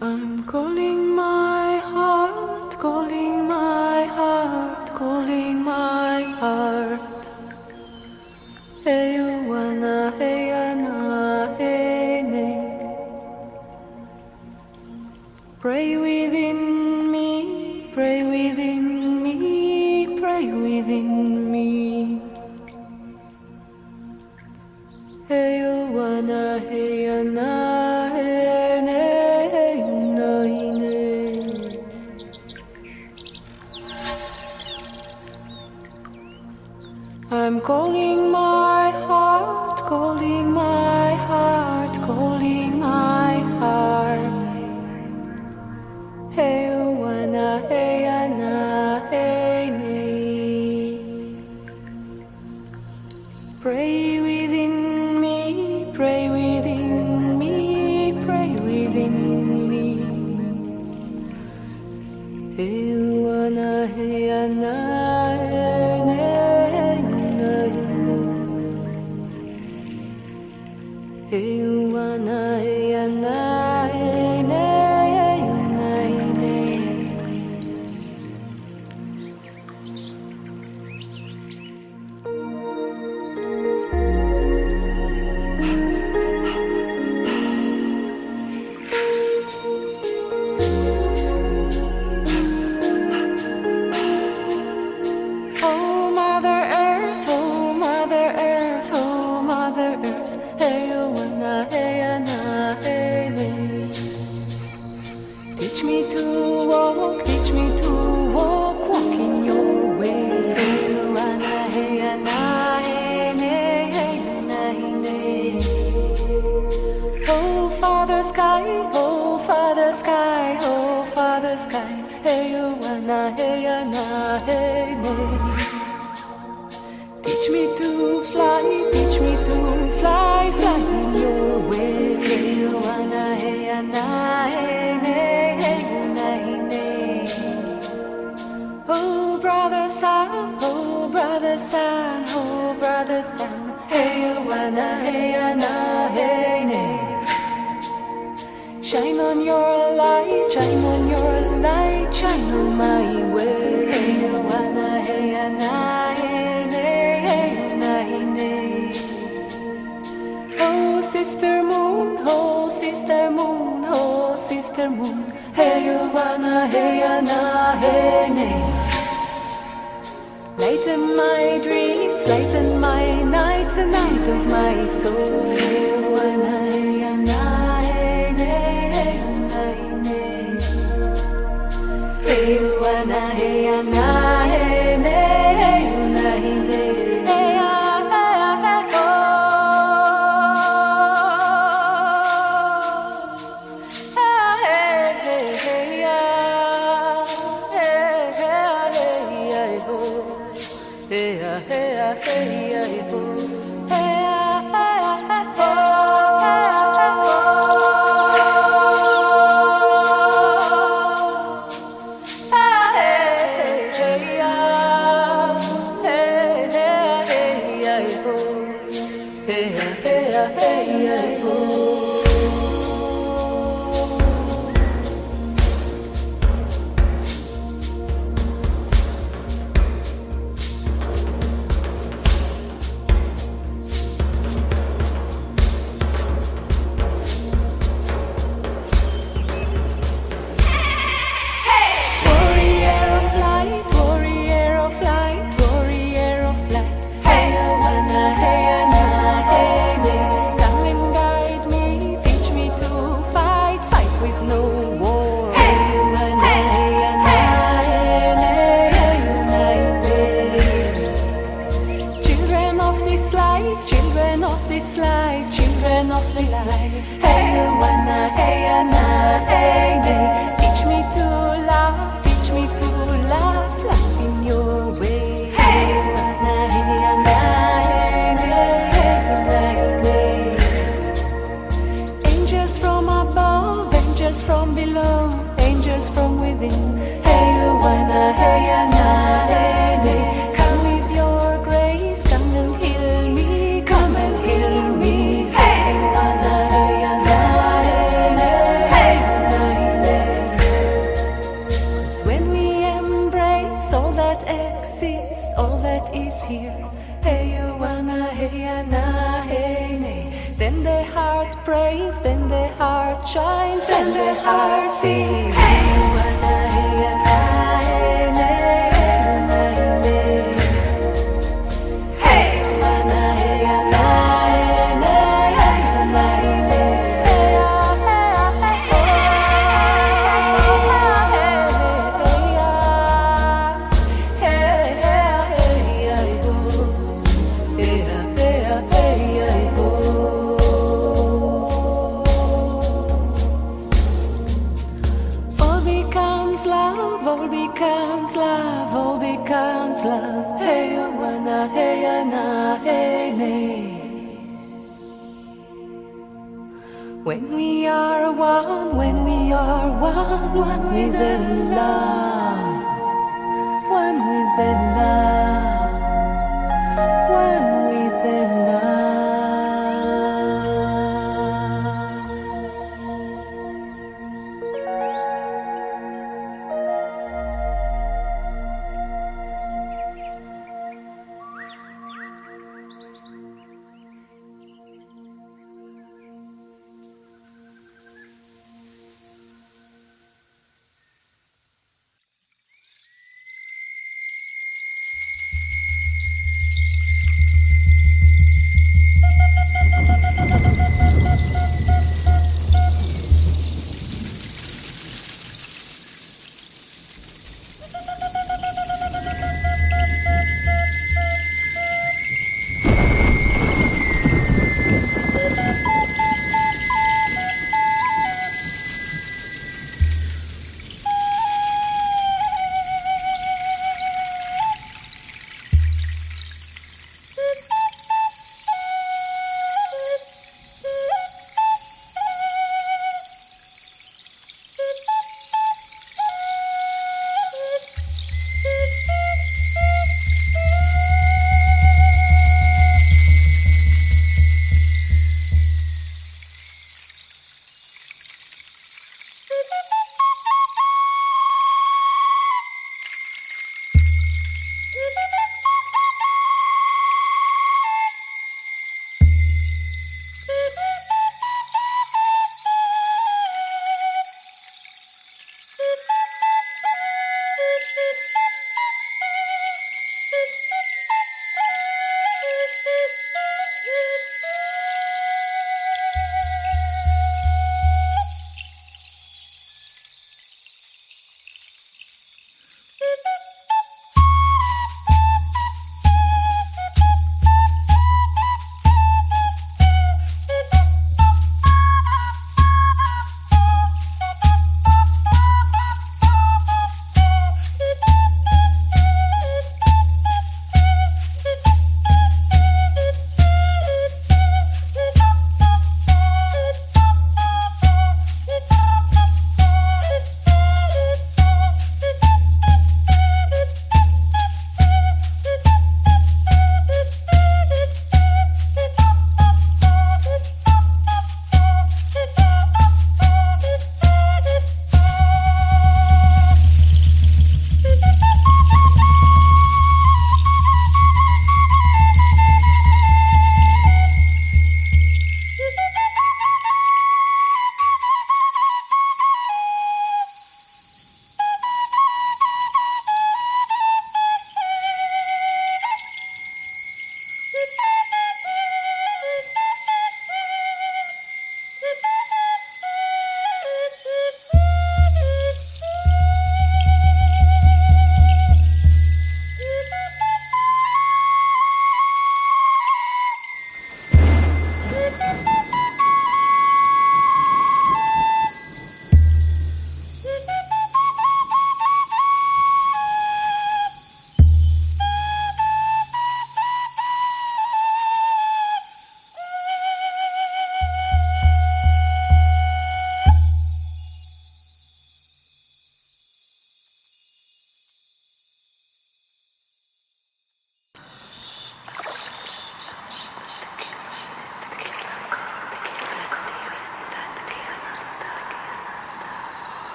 I'm calling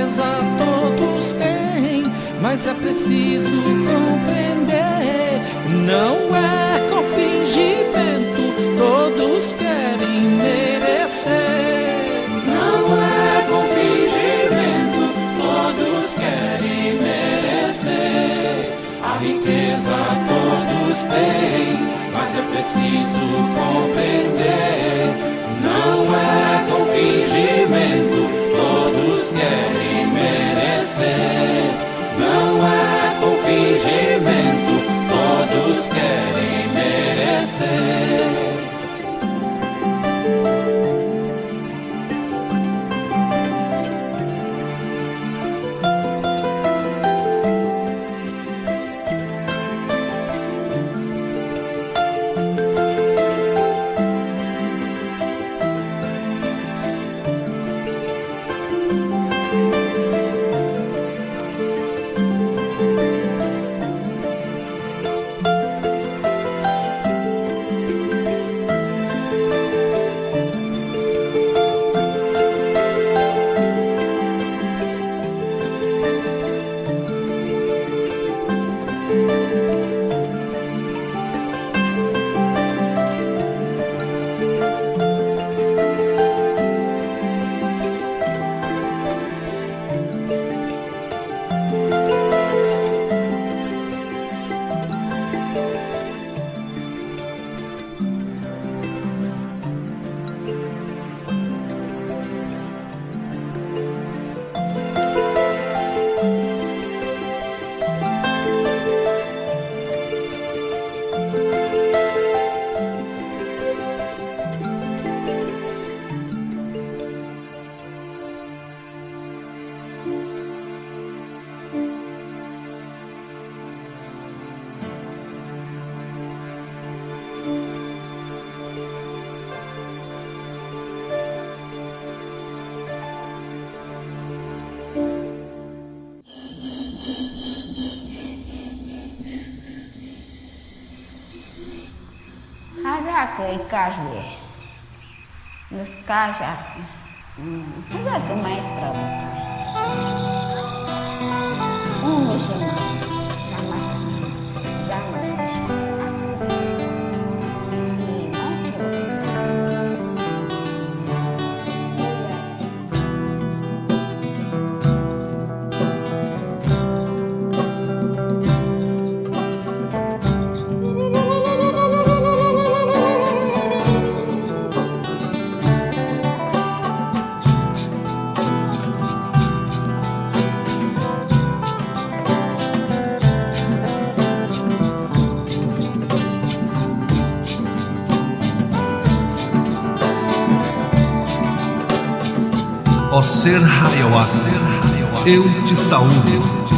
certeza todos têm, mas é preciso compreender. Não é com fingimento, todos querem merecer. Não é com fingimento, todos querem merecer. A riqueza todos têm, mas é preciso compreender. Não é com fingimento, todos querem. say каждый ser ayahuasca, eu te saúdo,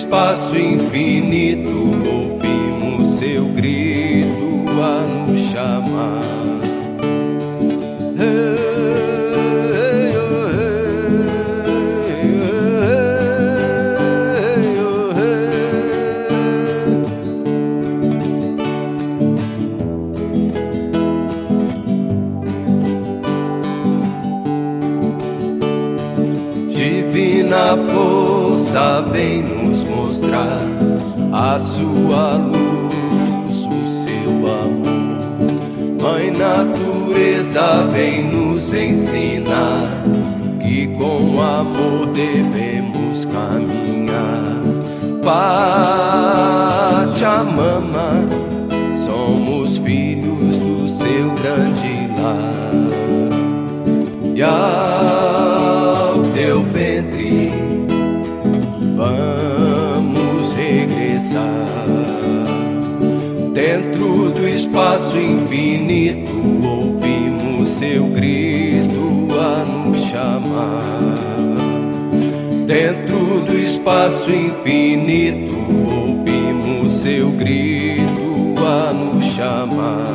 espaço infinito ouvimos seu grito a nos chamar. Divina força vem no a sua luz, o seu amor. Mãe Natureza vem nos ensinar que com amor devemos caminhar. Pachamama, somos filhos do seu grande lar. Yeah. pensar dentro do espaço infinito. Ouvimos seu grito a nos chamar dentro do espaço infinito. Ouvimos seu grito a nos chamar.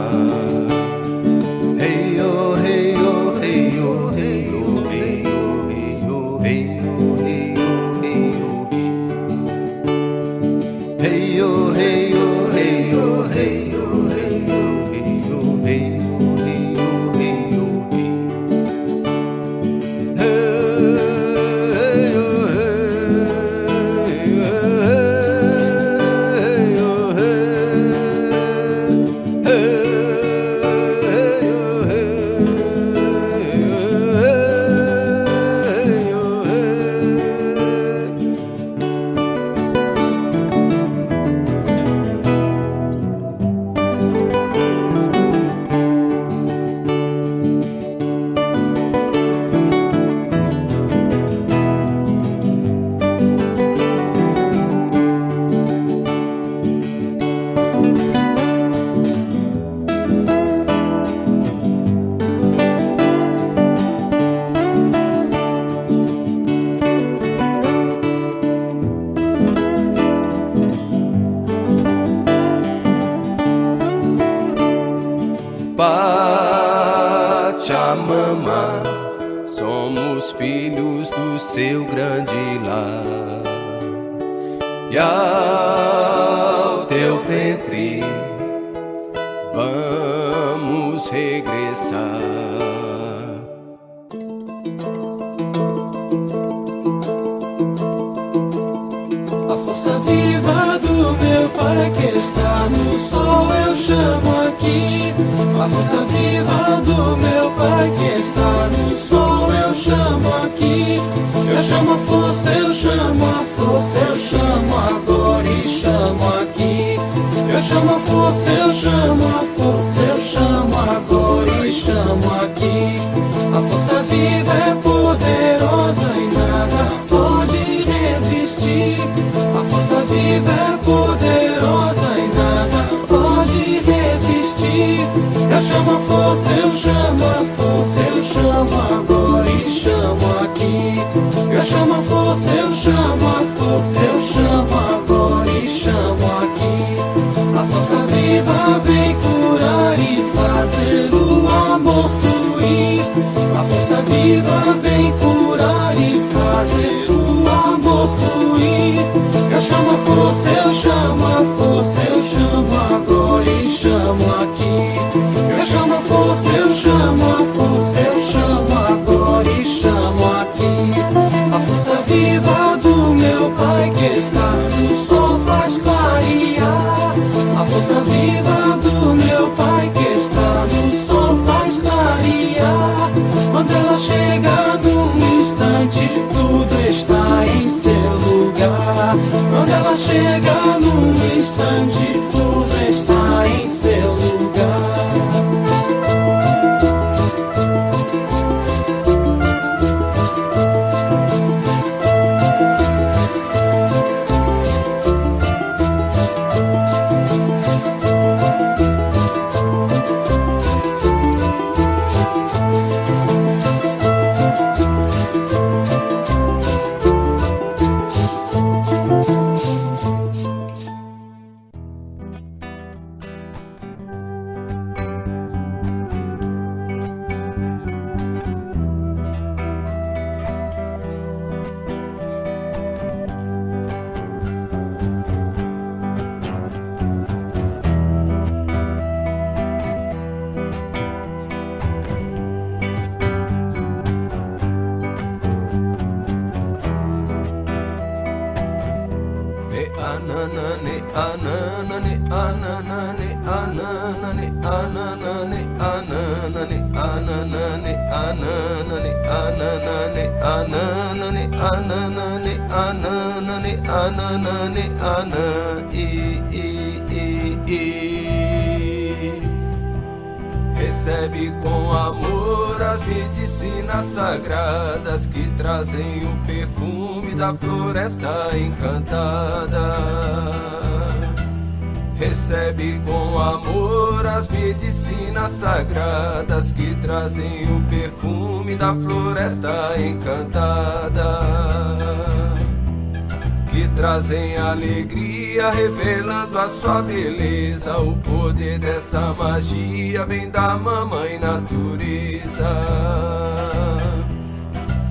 Essa magia vem da mamãe natureza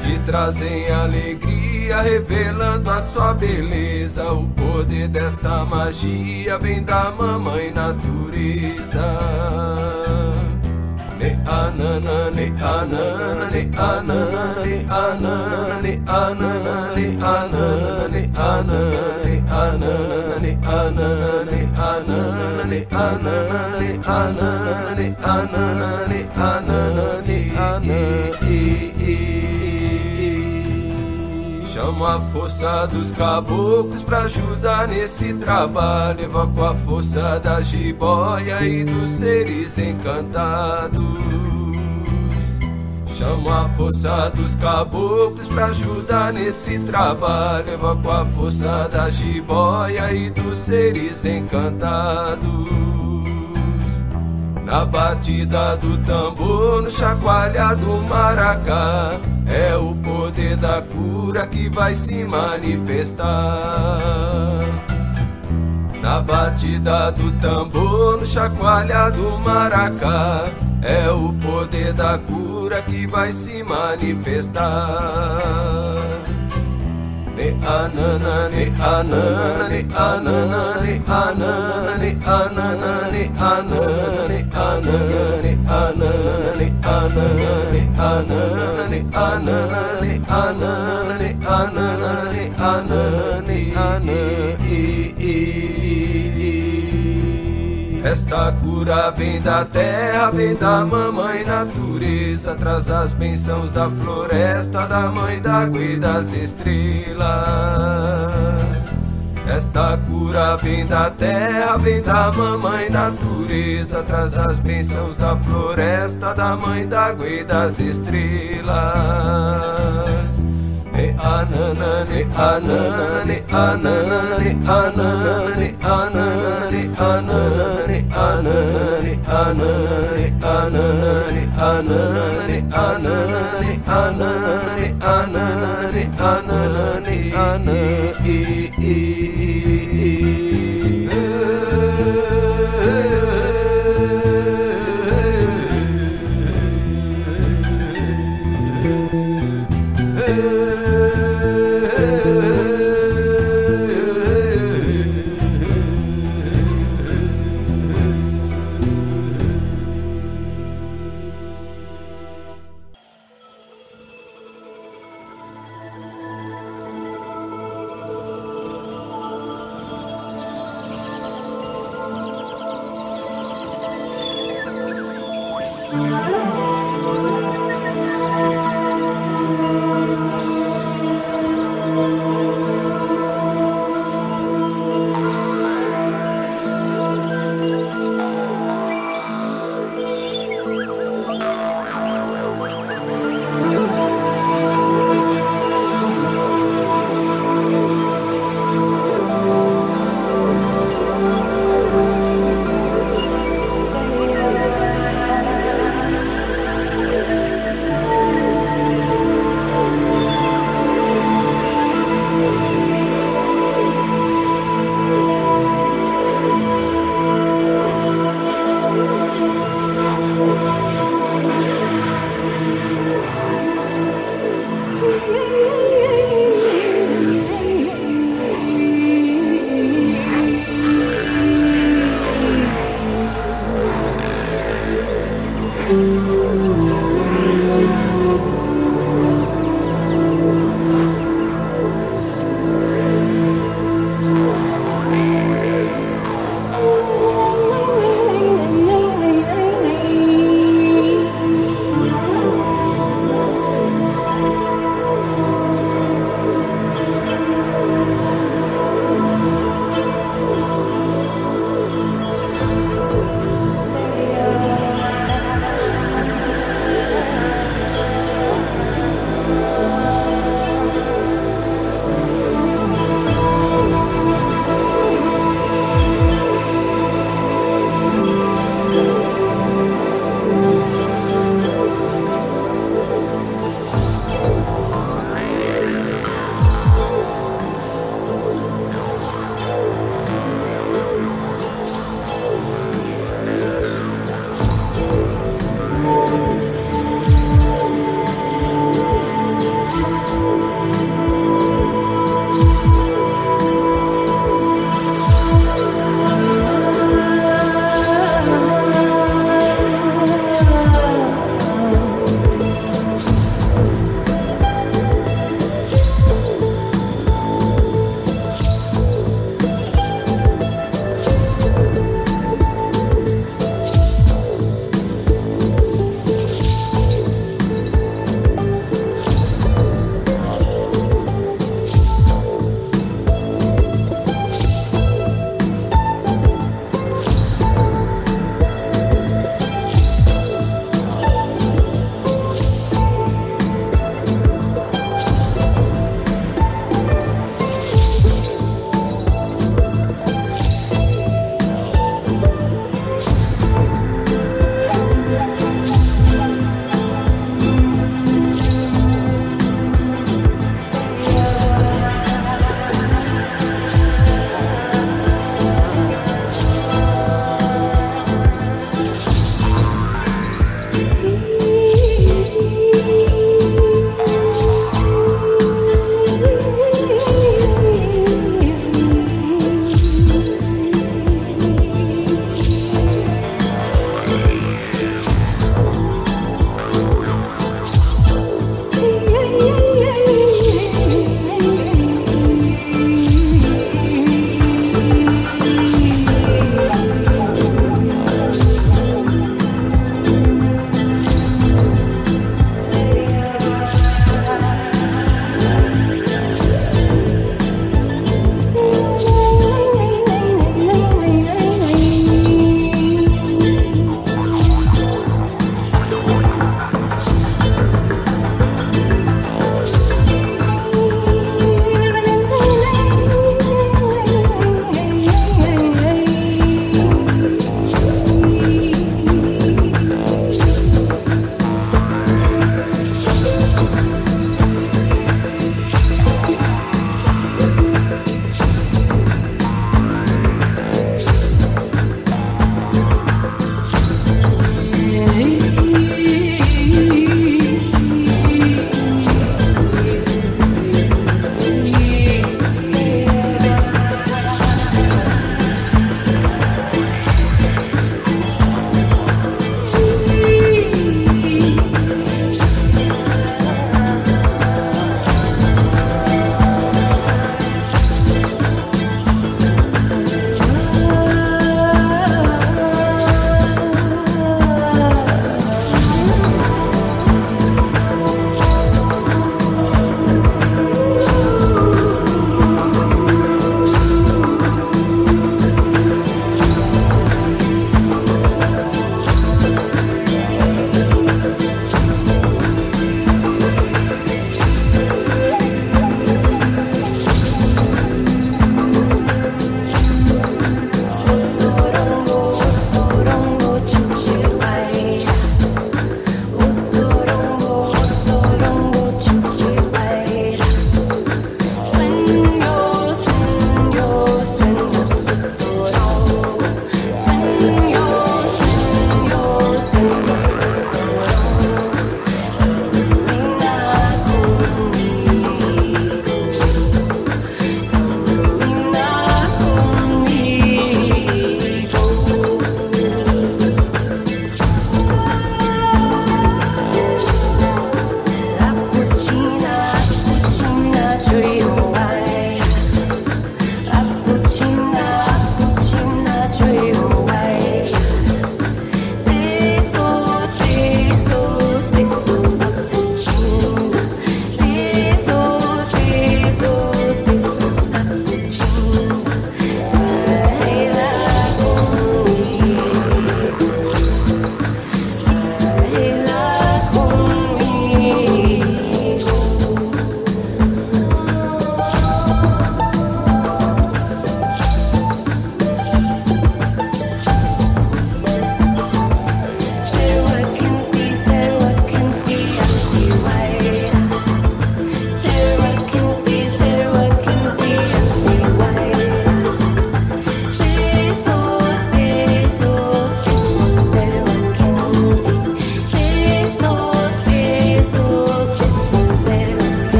Que trazem alegria revelando a sua beleza. O poder dessa magia vem da mamãe natureza. Ne anana ne anana ne anana ne anana ne anana ne anana ne ne anana ne Chamo a força dos caboclos pra ajudar nesse trabalho. Evoco a força da jiboia e dos seres encantados. Chamo a força dos caboclos pra ajudar nesse trabalho. Evoco a força da jiboia e dos seres encantados. Na batida do tambor, no chacoalhar do maracá. É o poder da cura que vai se manifestar. Na batida do tambor, no chacoalhar do maracá. É o poder da cura que vai se manifestar. Ne anana, ne anana, ne anana, ne anana, ne anana, ne anana, ne anana, ne anana, ne anana, ne anana, ne anana, ne anana, ne anana, ne anana, ne anana. Esta cura vem da terra, vem da mamãe natureza. Traz as bênçãos da floresta, da mãe d'água e das estrelas. Esta cura vem da terra, vem da mamãe natureza. Traz as bênçãos da floresta, da mãe d'água e das estrelas ananani ananani ananani ananani ananani ananani ananani ananani ananani ananani ananani ananani ananani ananani ananani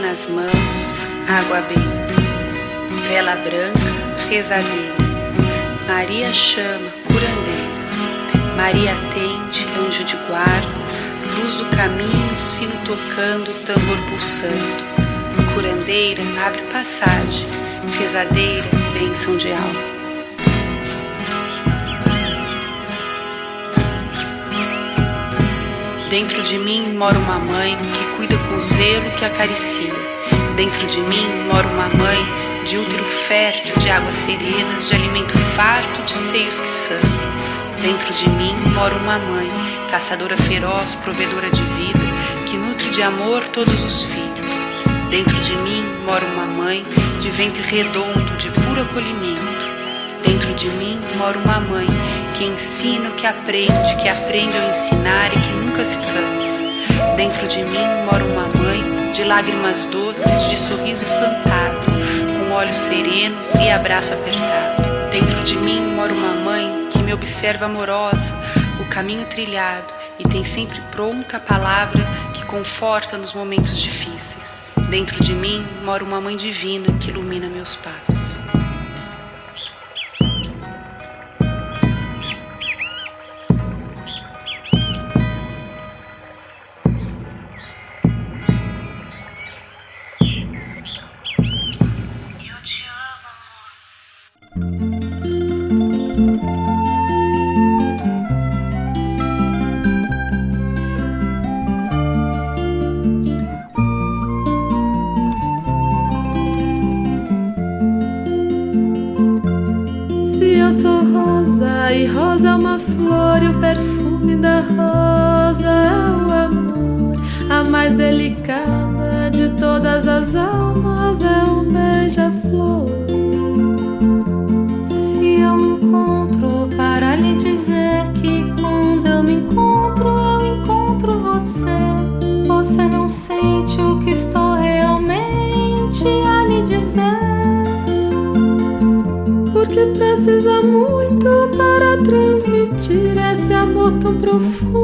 Nas mãos, água benta. Vela branca, rezadeira. Maria chama, curandeira. Maria atende, anjo de guarda. Luz do caminho, sino tocando, tambor pulsando. Curandeira abre passagem, rezadeira, bênção de alma. Dentro de mim mora uma mãe que cuida com zelo que acaricia. Dentro de mim mora uma mãe de útero fértil, de águas serenas, de alimento farto, de seios que sangram. Dentro de mim mora uma mãe, caçadora feroz, provedora de vida, que nutre de amor todos os filhos. Dentro de mim mora uma mãe de ventre redondo, de puro acolhimento. Dentro de mim mora uma mãe que ensina o que aprende, que aprende a ensinar e que nunca se cansa. Dentro de mim mora uma mãe de lágrimas doces, de sorriso espantado, com olhos serenos e abraço apertado. Dentro de mim mora uma mãe que me observa amorosa, o caminho trilhado e tem sempre pronta a palavra que conforta nos momentos difíceis. Dentro de mim mora uma mãe divina que ilumina meus passos. delicada de todas as almas é um beija-flor. Se eu me encontro para lhe dizer que quando eu me encontro, eu encontro você. Você não sente o que estou realmente a lhe dizer. Porque precisa muito para transmitir esse amor tão profundo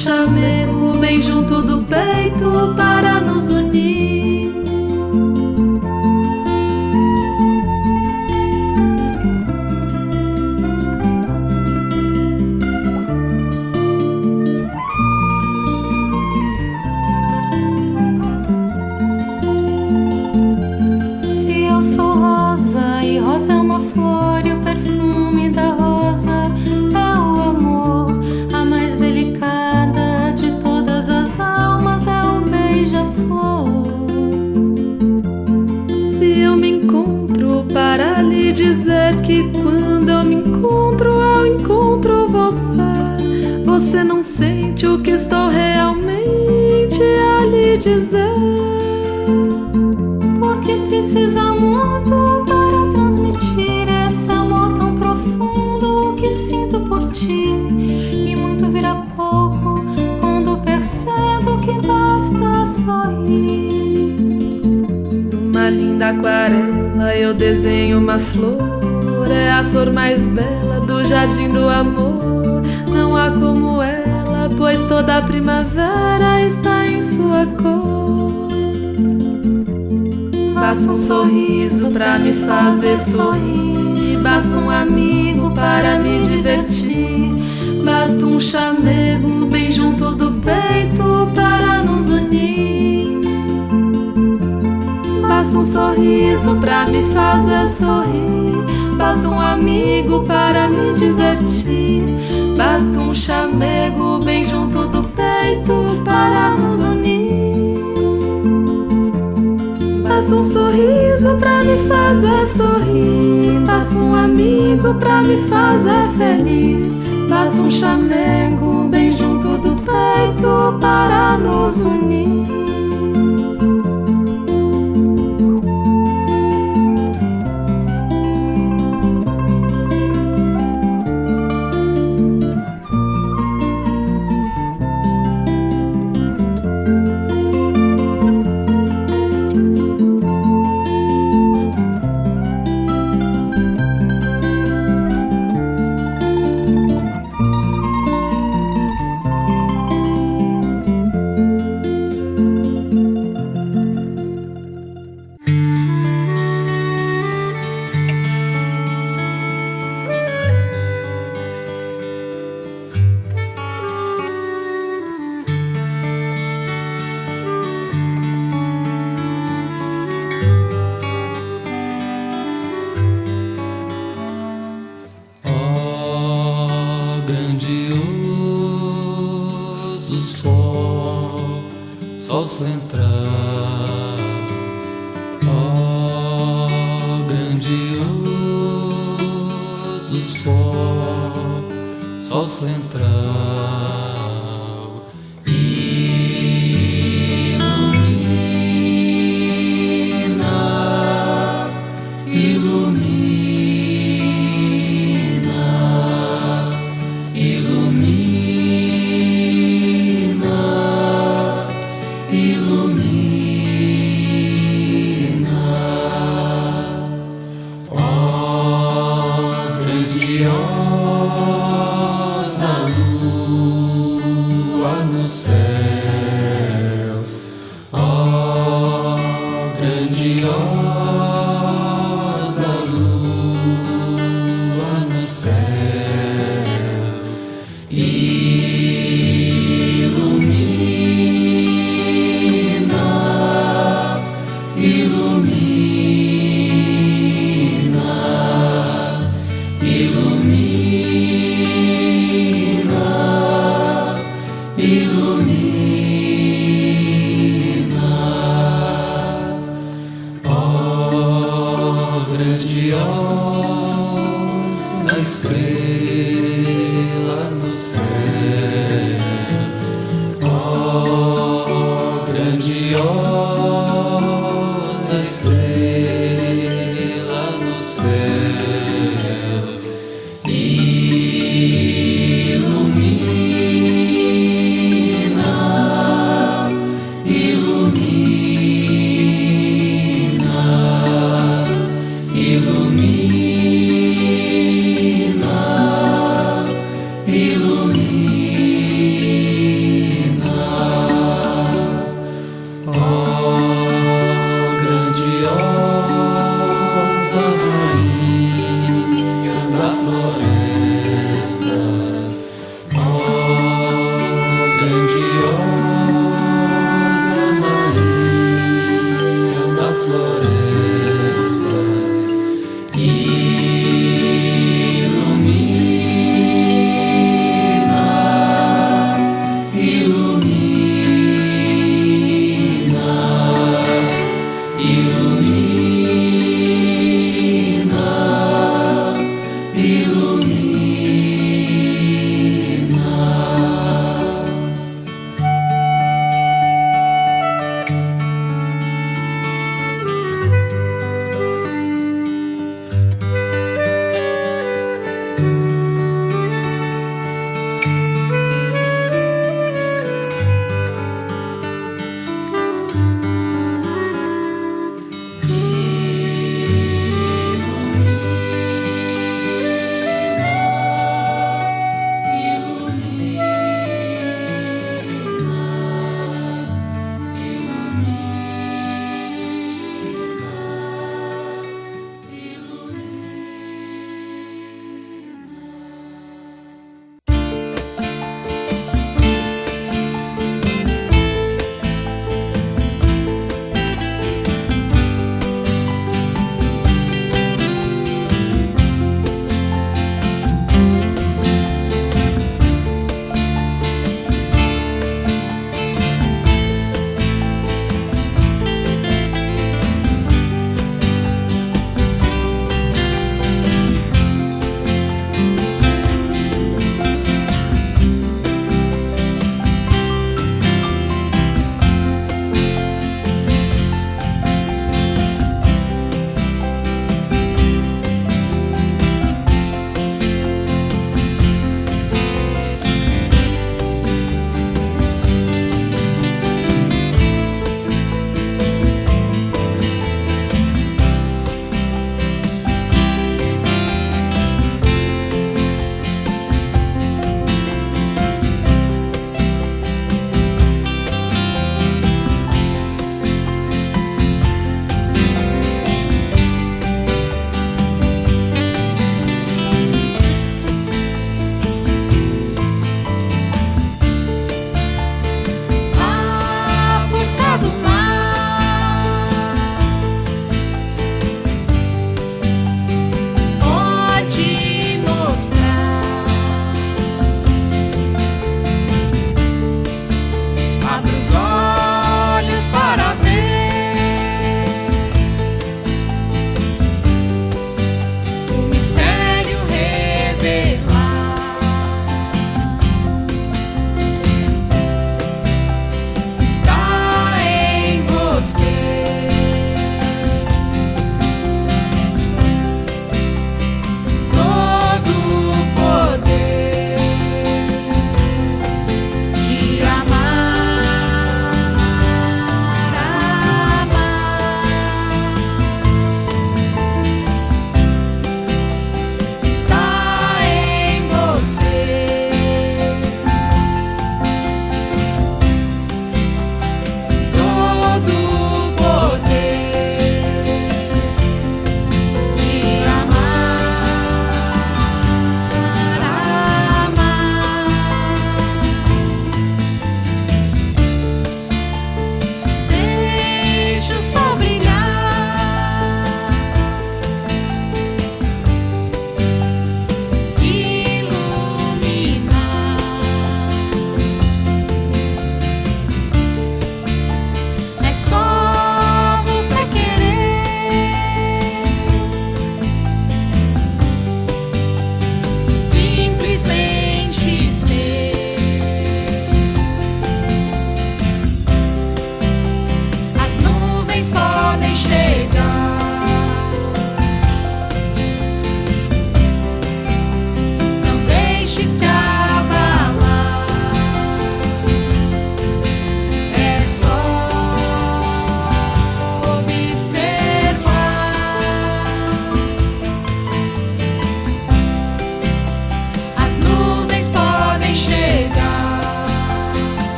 chamego bem junto do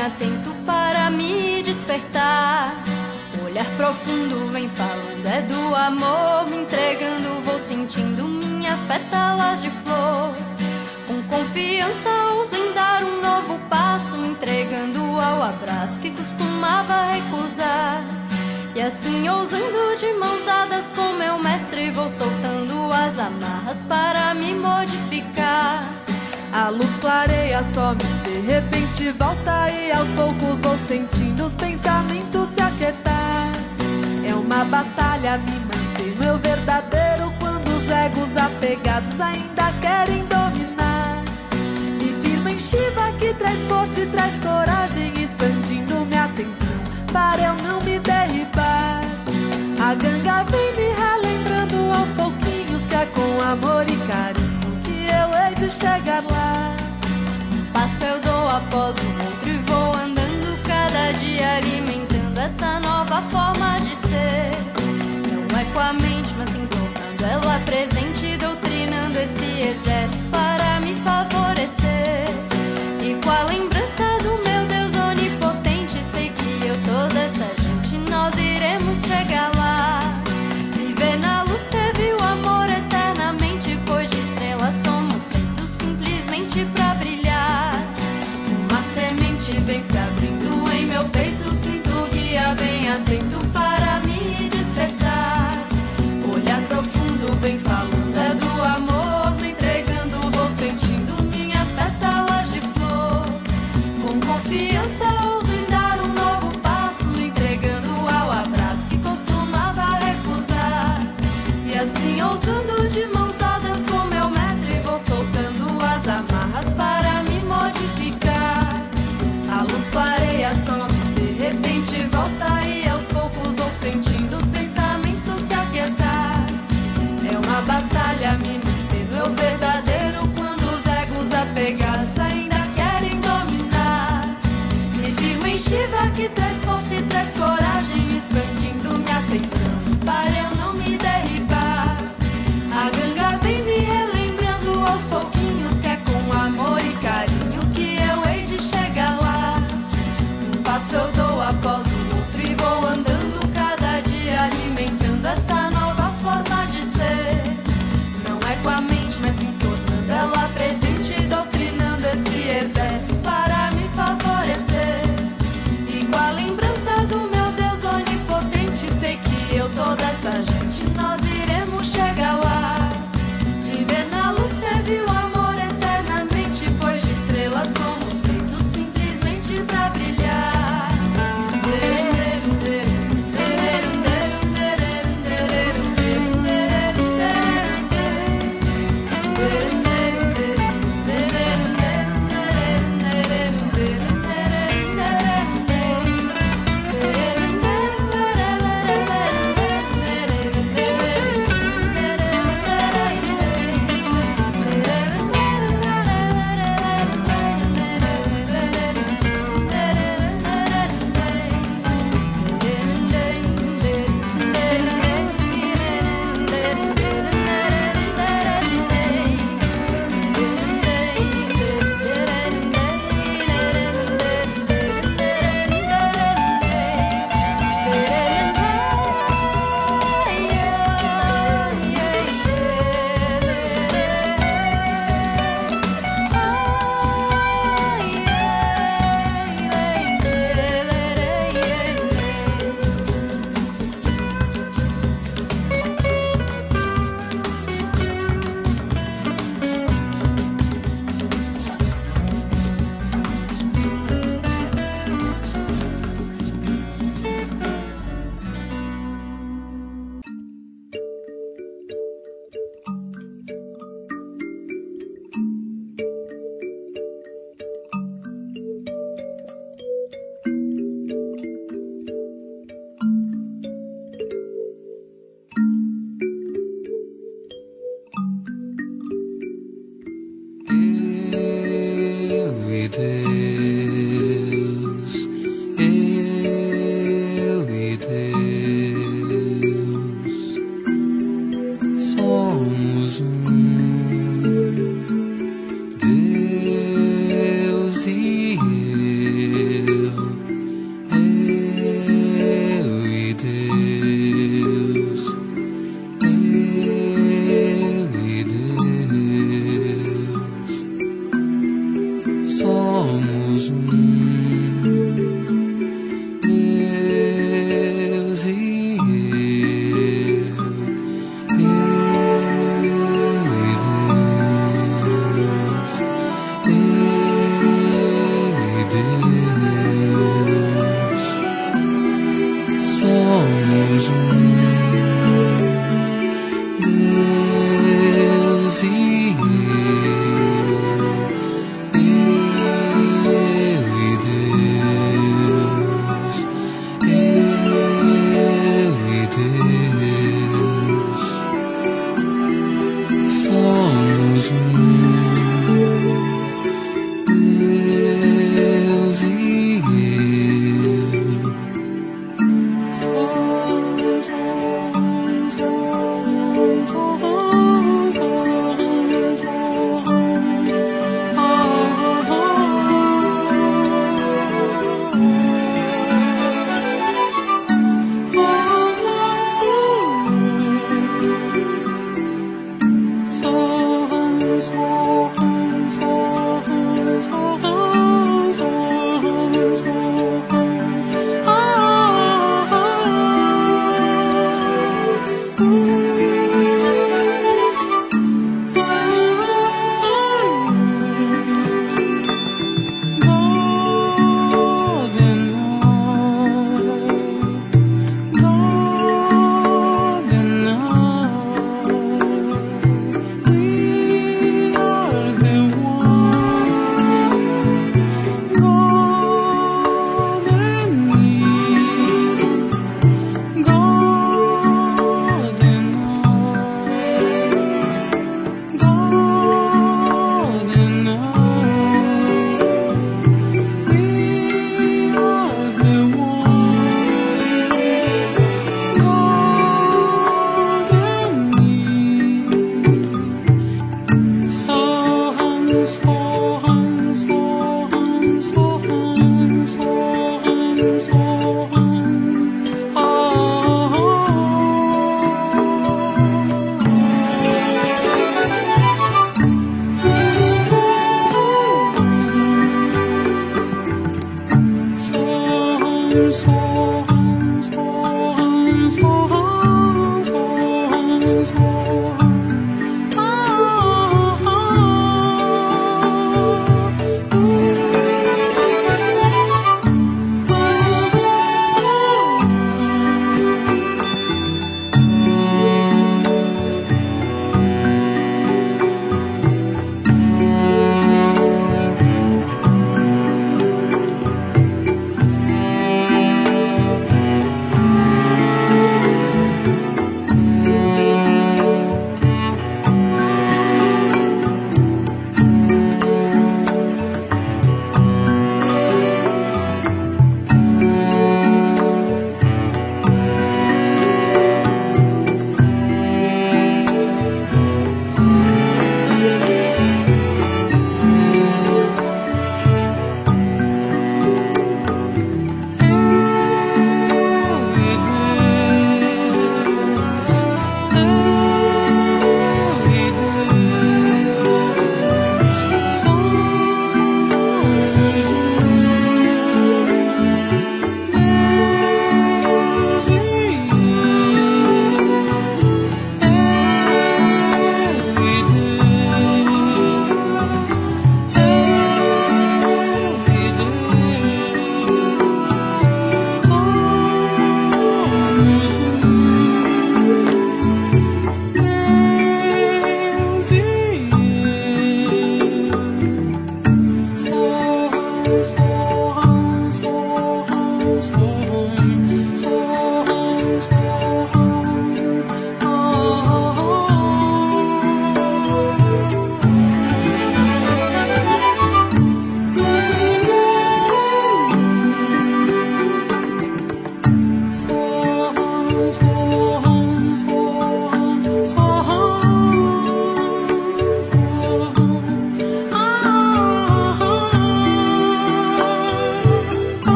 atento para me despertar. Olhar profundo vem falando, é do amor, me entregando, vou sentindo minhas pétalas de flor. Com confiança ouso em dar um novo passo, me entregando ao abraço que costumava recusar. E assim, ousando de mãos dadas com meu mestre, vou soltando as amarras para me modificar. A luz clareia some, de repente volta aos poucos vou sentindo os pensamentos se aquietar. É uma batalha me manter meu verdadeiro quando os egos apegados ainda querem dominar. Me firma em Shiva que traz força e traz coragem, expandindo minha atenção para eu não me derribar. A ganga vem me relembrando aos pouquinhos que é com amor e carinho eu hei de chegar lá. Passo eu dou após o dia alimentando essa nova forma de ser. Não é com a mente, mas tornando ela presente, doutrinando esse exército para me favorecer. E a lembrança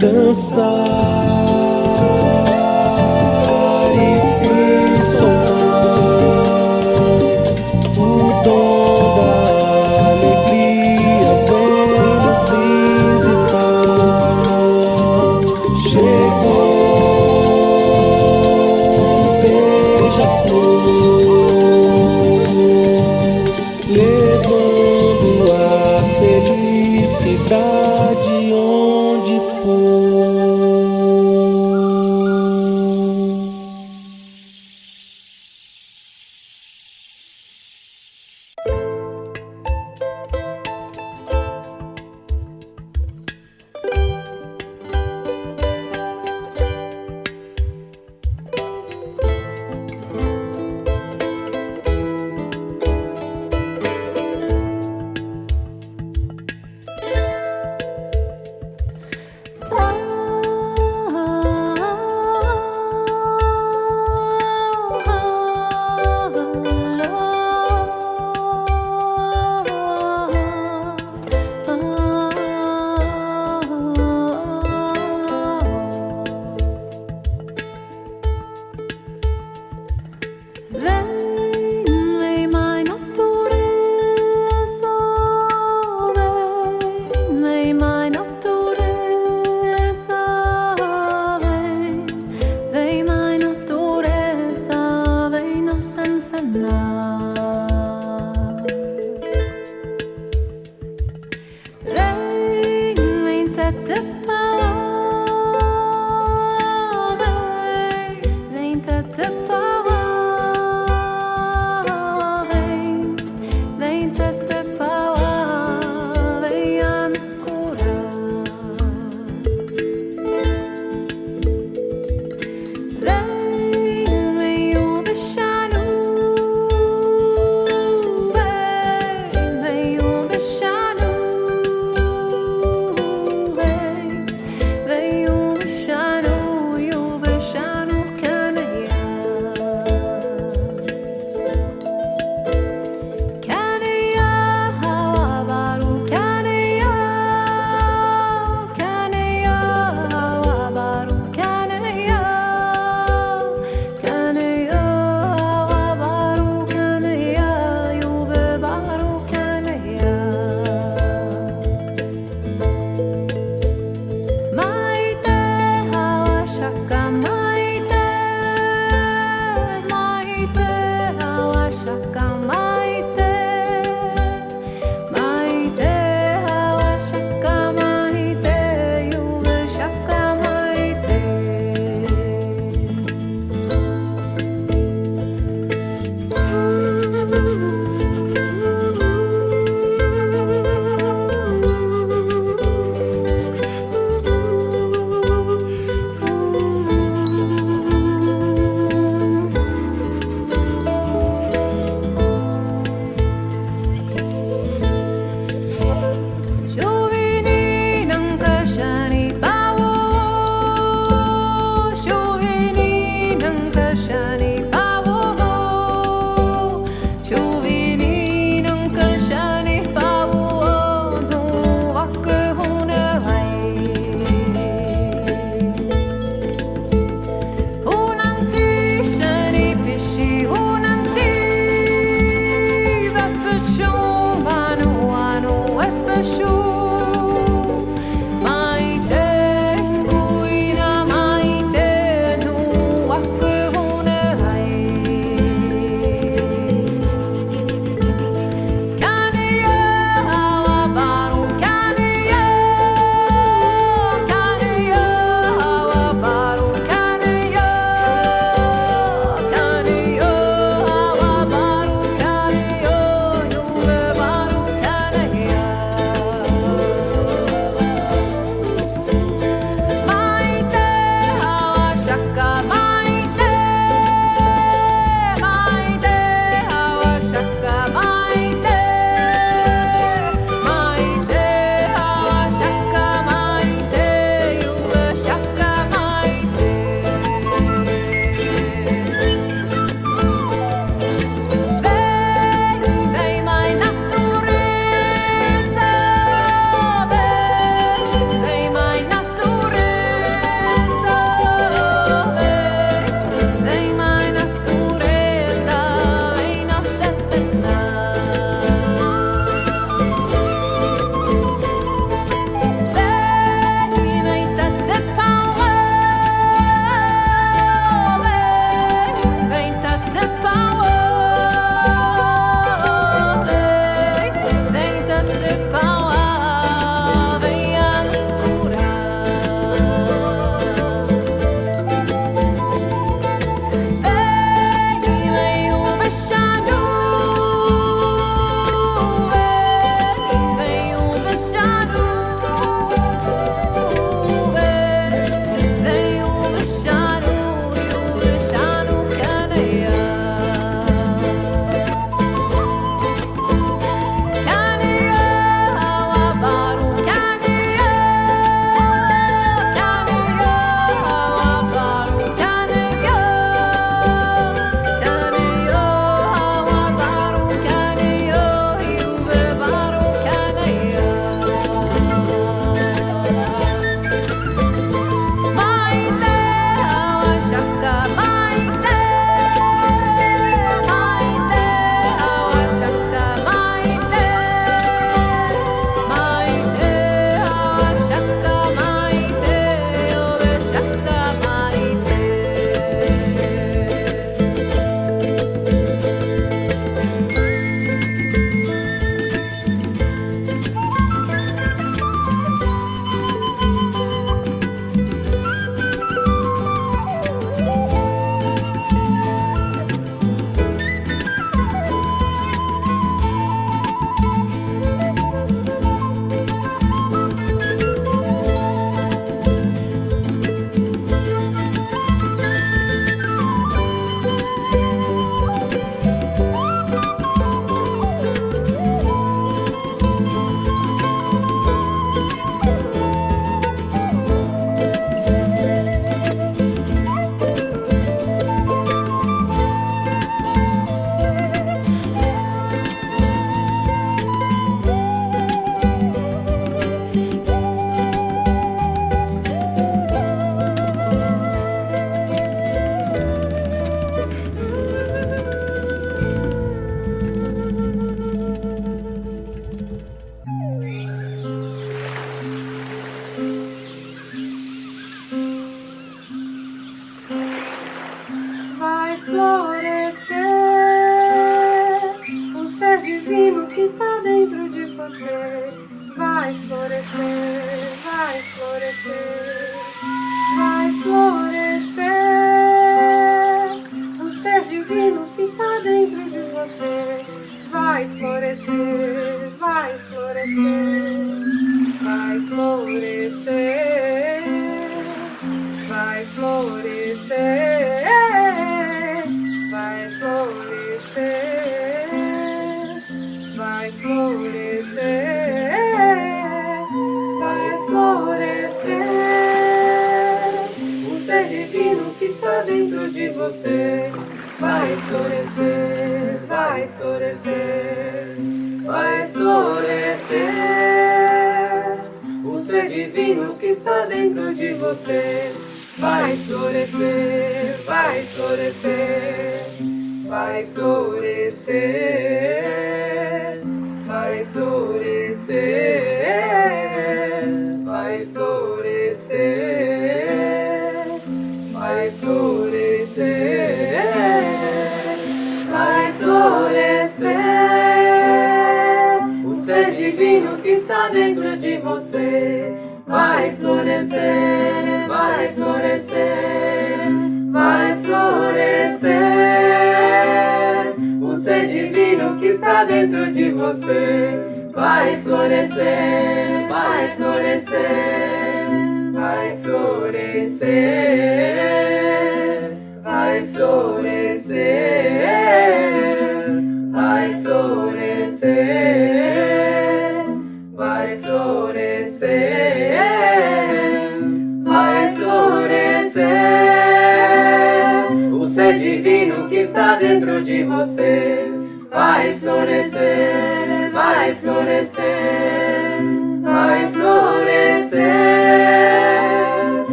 Dançar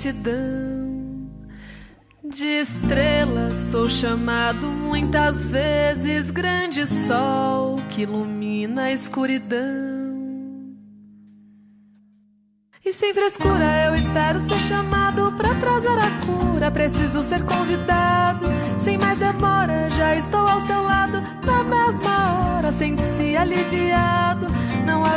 imensidão. De estrelas sou chamado muitas vezes grande sol que ilumina a escuridão. E sem frescura eu espero ser chamado pra trazer a cura. Preciso ser convidado, sem mais demora. Já estou ao seu lado, na mesma hora. Sente-se aliviado. Não há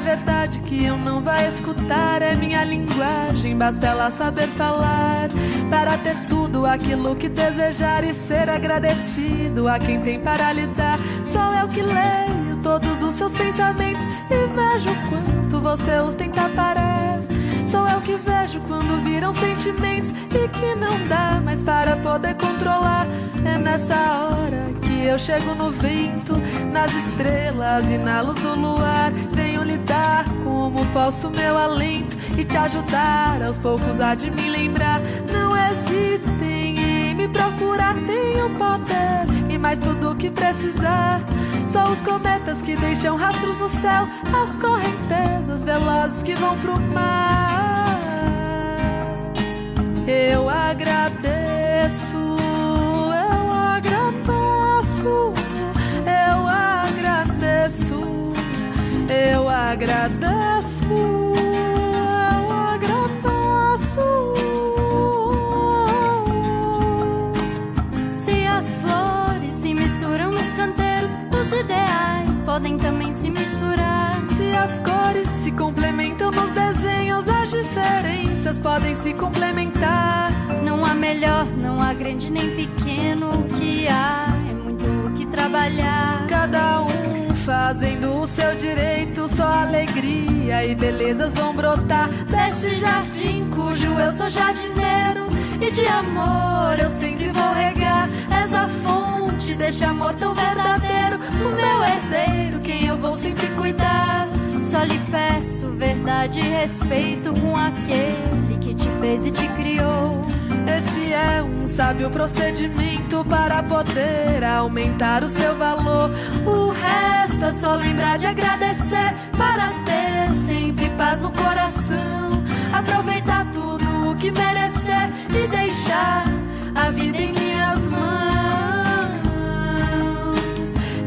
verdade que eu não vá escutar. É minha linguagem, basta ela saber falar. Para ter tudo aquilo que desejar e ser agradecido a quem tem para lhe dar. Sou eu que leio todos os seus pensamentos e vejo quanto você os tenta parar. Sou eu que vejo quando viram sentimentos e que não dá mais para poder controlar. É nessa hora eu chego no vento, nas estrelas e na luz do luar. Venho lidar como posso meu alento e te ajudar aos poucos a de me lembrar. Não hesitem em me procurar, tenho poder e mais tudo o que precisar. Só os cometas que deixam rastros no céu, as correntezas velozes que vão pro mar. Eu agradeço, os ideais podem também se misturar. Se as cores se complementam nos desenhos, as diferenças podem se complementar. Não há melhor, não há grande nem pequeno. O que há é muito o que trabalhar. Cada um fazendo o seu direito, só alegria e belezas vão brotar desse jardim cujo eu sou jardineiro. E de amor eu sempre vou regar. És a fonte deste amor tão verdadeiro. O meu herdeiro, quem eu vou sempre cuidar. Só lhe peço verdade e respeito com aquele que te fez e te criou. É um sábio procedimento para poder aumentar o seu valor. O resto é só lembrar de agradecer para ter sempre paz no coração. Aproveitar tudo o que merecer e deixar a vida em minhas mãos.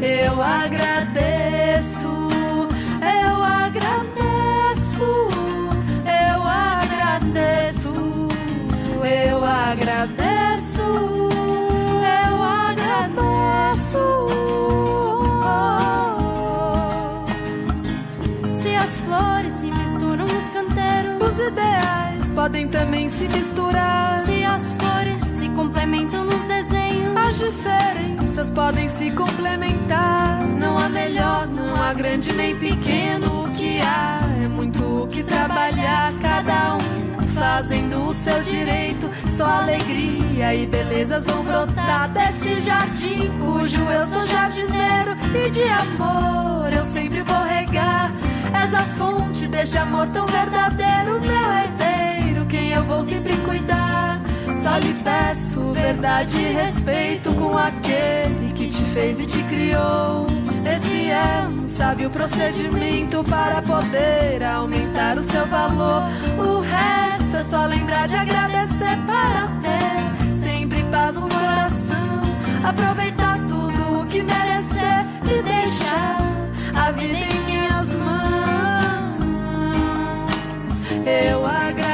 Eu agradeço, eu agradeço, eu agradeço. Se as flores se misturam nos canteiros, Os ideais podem também se misturar. se as cores se complementam nos desenhos, As diferenças podem se complementar. Não há melhor, não há grande nem pequeno. O que há é muito o que trabalhar. Cada um fazendo o seu direito. Só alegria e belezas vão brotar desse jardim cujo eu sou jardineiro. E de amor eu sempre vou regar. És a fonte deste amor tão verdadeiro, meu herdeiro, quem eu vou sempre cuidar. Só lhe peço verdade e respeito com aquele que te fez e te criou. Esse é um sábio procedimento para poder aumentar o seu valor. O resto é só lembrar de agradecer para ter sempre paz no coração. Aproveitar tudo o que merecer e deixar a vida em minhas mãos. Eu agradeço,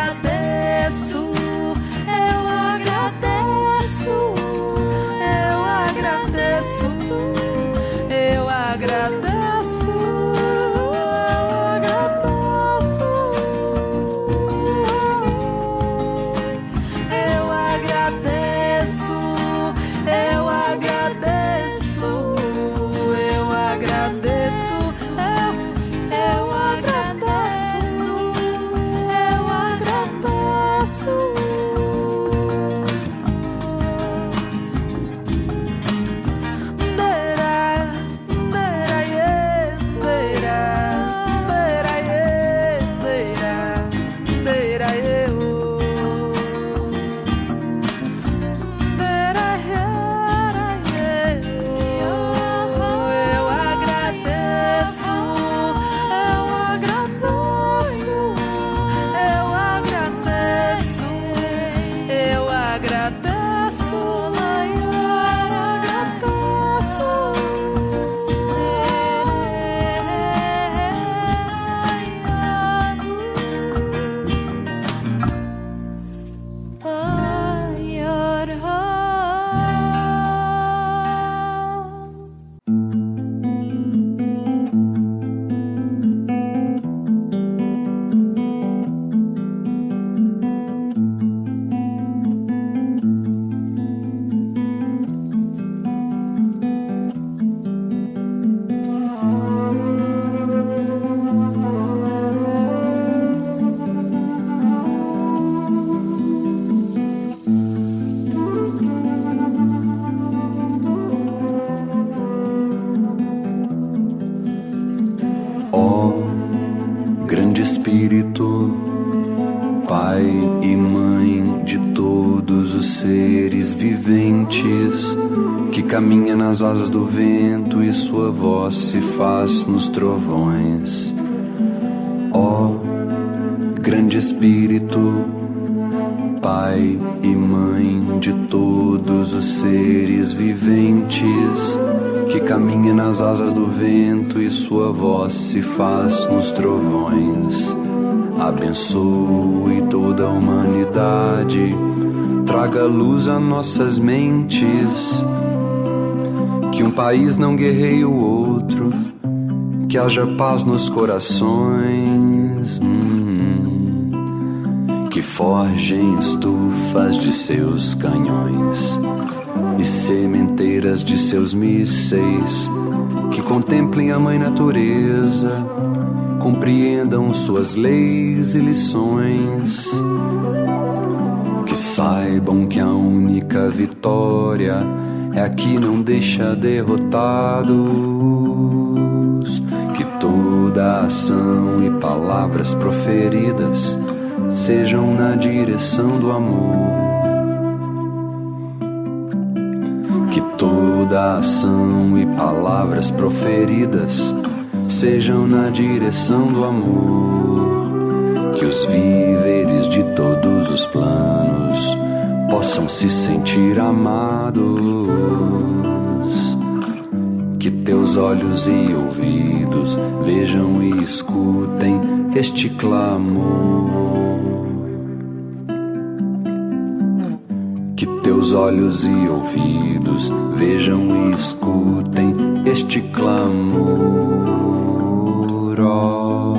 nas asas do vento e sua voz se faz nos trovões. Ó oh, grande Espírito, Pai e Mãe de todos os seres viventes, que caminha nas asas do vento e sua voz se faz nos trovões. Abençoe toda a humanidade, traga luz a nossas mentes. Que um país não guerreie o outro, que haja paz nos corações. Hum, que forjem estufas de seus canhões e sementeiras de seus mísseis, que contemplem a mãe natureza compreendam suas leis e lições. Que saibam que a única vitória é a que não deixa derrotados. Que toda ação e palavras proferidas sejam na direção do amor. Que toda ação e palavras proferidas sejam na direção do amor, que os víveres de todos os planos possam se sentir amados, que teus olhos e ouvidos vejam e escutem este clamor. Que teus olhos e ouvidos vejam e escutem este clamor ó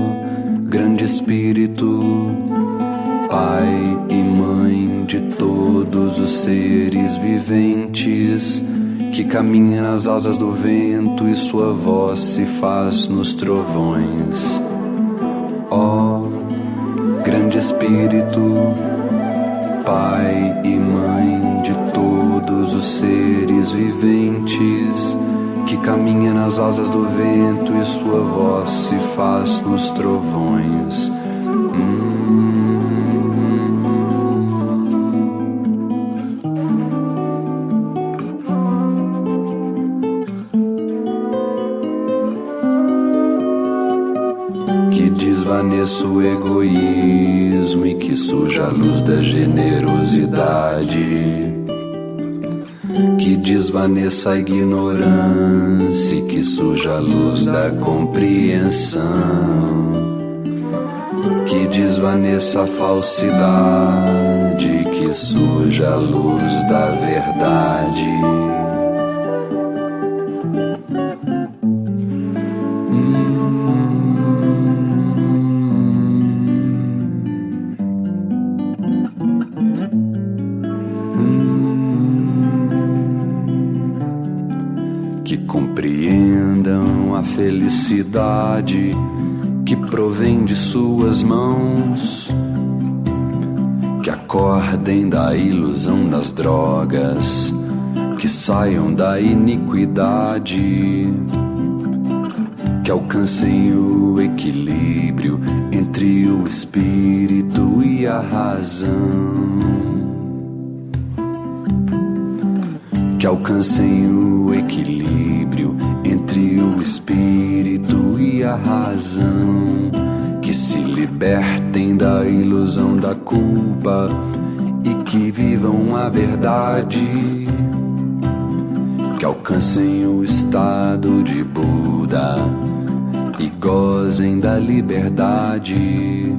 grande Espírito, Pai e Mãe de todos os seres viventes, que caminha nas asas do vento e sua voz se faz nos trovões. Ó grande Espírito, Pai e Mãe de todos os seres viventes, que caminha nas asas do vento e sua voz se faz nos trovões. Desvaneça o egoísmo e que suja a luz da generosidade que desvaneça a ignorância e que suja a luz da compreensão, que desvaneça a falsidade, que suja a luz da verdade. Felicidade que provém de suas mãos, que acordem da ilusão das drogas, que saiam da iniquidade, que alcancem o equilíbrio entre o espírito e a razão. Que alcancem o equilíbrio razão, que se libertem da ilusão da culpa e que vivam a verdade, que alcancem o estado de Buda e gozem da liberdade,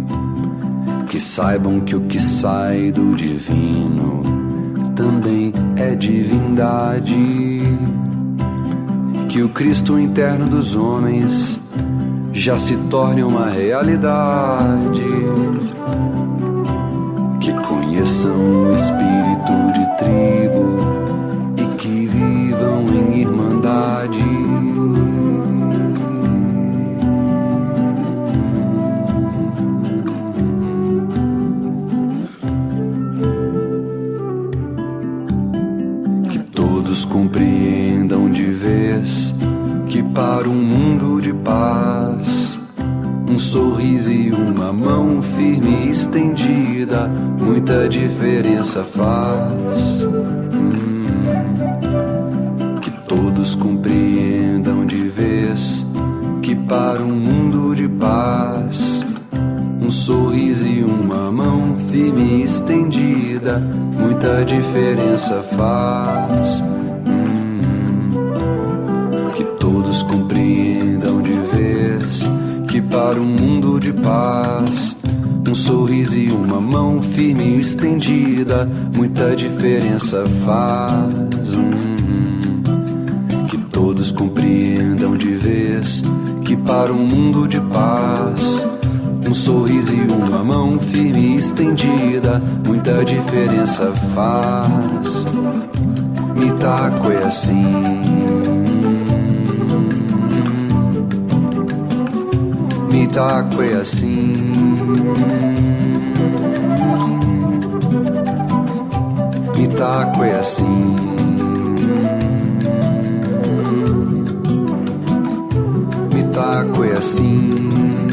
que saibam que o que sai do divino também é divindade. Que o Cristo interno dos homens já se torne uma realidade. Que conheçam o espírito de tribo muita diferença faz. Hum, que todos compreendam de vez que para um mundo de paz, um sorriso e uma mão firme estendida, muita diferença faz. Hum, que todos compreendam de vez que para um mundo de paz, um sorriso e uma mão firme estendida, muita diferença faz. Hum, que todos compreendam de vez que para um mundo de paz, um sorriso e uma mão firme estendida, muita diferença faz. Mitaco é assim. É assim. Mitaco é assim. Mitaco é assim.